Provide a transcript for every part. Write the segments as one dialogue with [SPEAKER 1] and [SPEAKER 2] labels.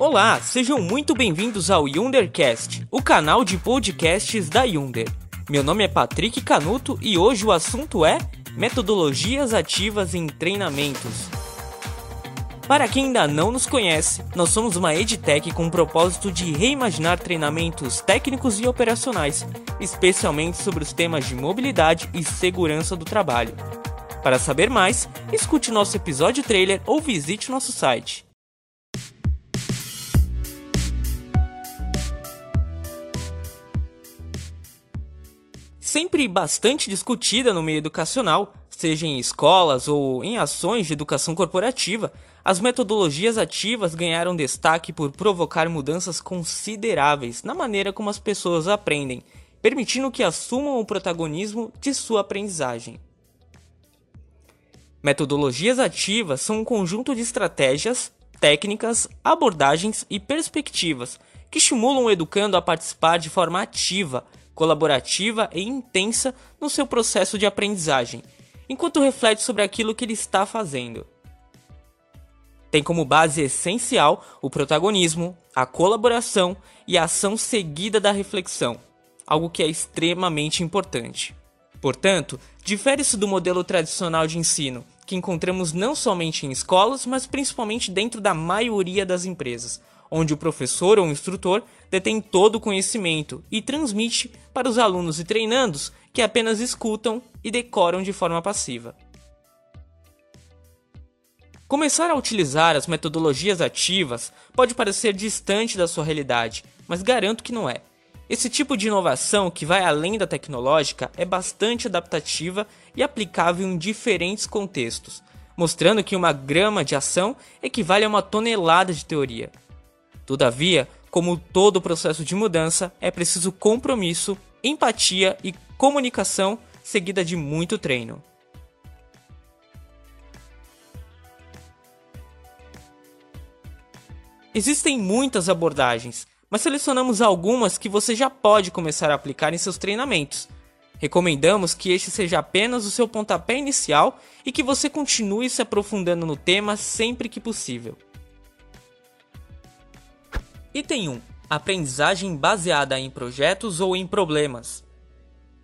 [SPEAKER 1] Olá, sejam muito bem-vindos ao Yundercast, o canal de podcasts da Yunder. Meu nome é Patrick Canuto e hoje o assunto é metodologias ativas em treinamentos. Para quem ainda não nos conhece, nós somos uma edtech com o propósito de reimaginar treinamentos técnicos e operacionais, especialmente sobre os temas de mobilidade e segurança do trabalho. Para saber mais, escute nosso episódio trailer ou visite nosso site. Sempre bastante discutida no meio educacional, seja em escolas ou em ações de educação corporativa, as metodologias ativas ganharam destaque por provocar mudanças consideráveis na maneira como as pessoas aprendem, permitindo que assumam o protagonismo de sua aprendizagem. Metodologias ativas são um conjunto de estratégias, técnicas, abordagens e perspectivas que estimulam o educando a participar de forma ativa colaborativa e intensa no seu processo de aprendizagem, enquanto reflete sobre aquilo que ele está fazendo. Tem como base essencial o protagonismo, a colaboração e a ação seguida da reflexão, algo que é extremamente importante. Portanto, difere-se do modelo tradicional de ensino, que encontramos não somente em escolas, mas principalmente dentro da maioria das empresas, onde o professor ou instrutor detém todo o conhecimento e transmite para os alunos e treinandos que apenas escutam e decoram de forma passiva. Começar a utilizar as metodologias ativas pode parecer distante da sua realidade, mas garanto que não é. Esse tipo de inovação, que vai além da tecnológica, é bastante adaptativa e aplicável em diferentes contextos, mostrando que uma grama de ação equivale a uma tonelada de teoria. Todavia, como todo processo de mudança, é preciso compromisso, empatia e comunicação seguida de muito treino. Existem muitas abordagens, mas selecionamos algumas que você já pode começar a aplicar em seus treinamentos. Recomendamos que este seja apenas o seu pontapé inicial e que você continue se aprofundando no tema sempre que possível. Item 1. Aprendizagem baseada em projetos ou em problemas.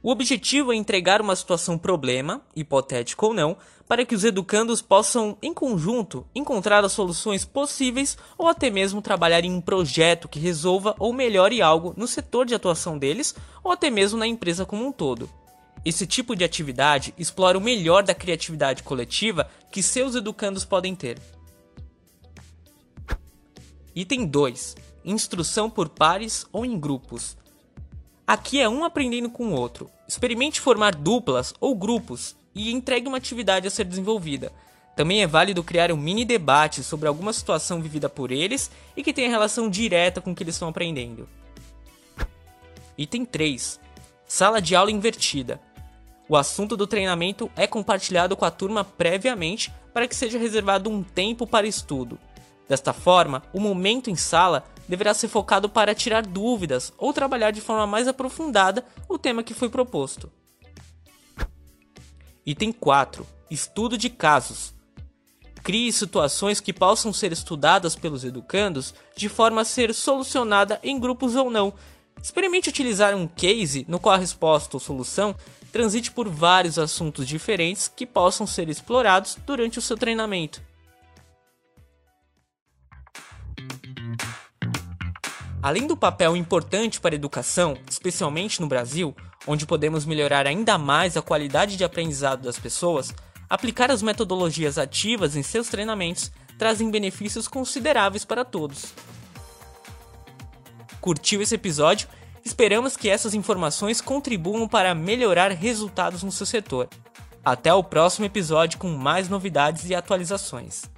[SPEAKER 1] O objetivo é entregar uma situação problema, hipotético ou não, para que os educandos possam, em conjunto, encontrar as soluções possíveis ou até mesmo trabalhar em um projeto que resolva ou melhore algo no setor de atuação deles ou até mesmo na empresa como um todo. Esse tipo de atividade explora o melhor da criatividade coletiva que seus educandos podem ter. Item 2 instrução por pares ou em grupos. Aqui é um aprendendo com o outro. Experimente formar duplas ou grupos e entregue uma atividade a ser desenvolvida. Também é válido criar um mini debate sobre alguma situação vivida por eles e que tenha relação direta com o que eles estão aprendendo. Item 3. Sala de aula invertida. O assunto do treinamento é compartilhado com a turma previamente para que seja reservado um tempo para estudo. Desta forma, o momento em sala deverá ser focado para tirar dúvidas ou trabalhar de forma mais aprofundada o tema que foi proposto. Item 4. Estudo de casos. Crie situações que possam ser estudadas pelos educandos de forma a ser solucionada em grupos ou não. Experimente utilizar um case no qual a resposta ou solução transite por vários assuntos diferentes que possam ser explorados durante o seu treinamento. Além do papel importante para a educação, especialmente no Brasil, onde podemos melhorar ainda mais a qualidade de aprendizado das pessoas, aplicar as metodologias ativas em seus treinamentos trazem benefícios consideráveis para todos. Curtiu esse episódio? Esperamos que essas informações contribuam para melhorar resultados no seu setor. Até o próximo episódio com mais novidades e atualizações.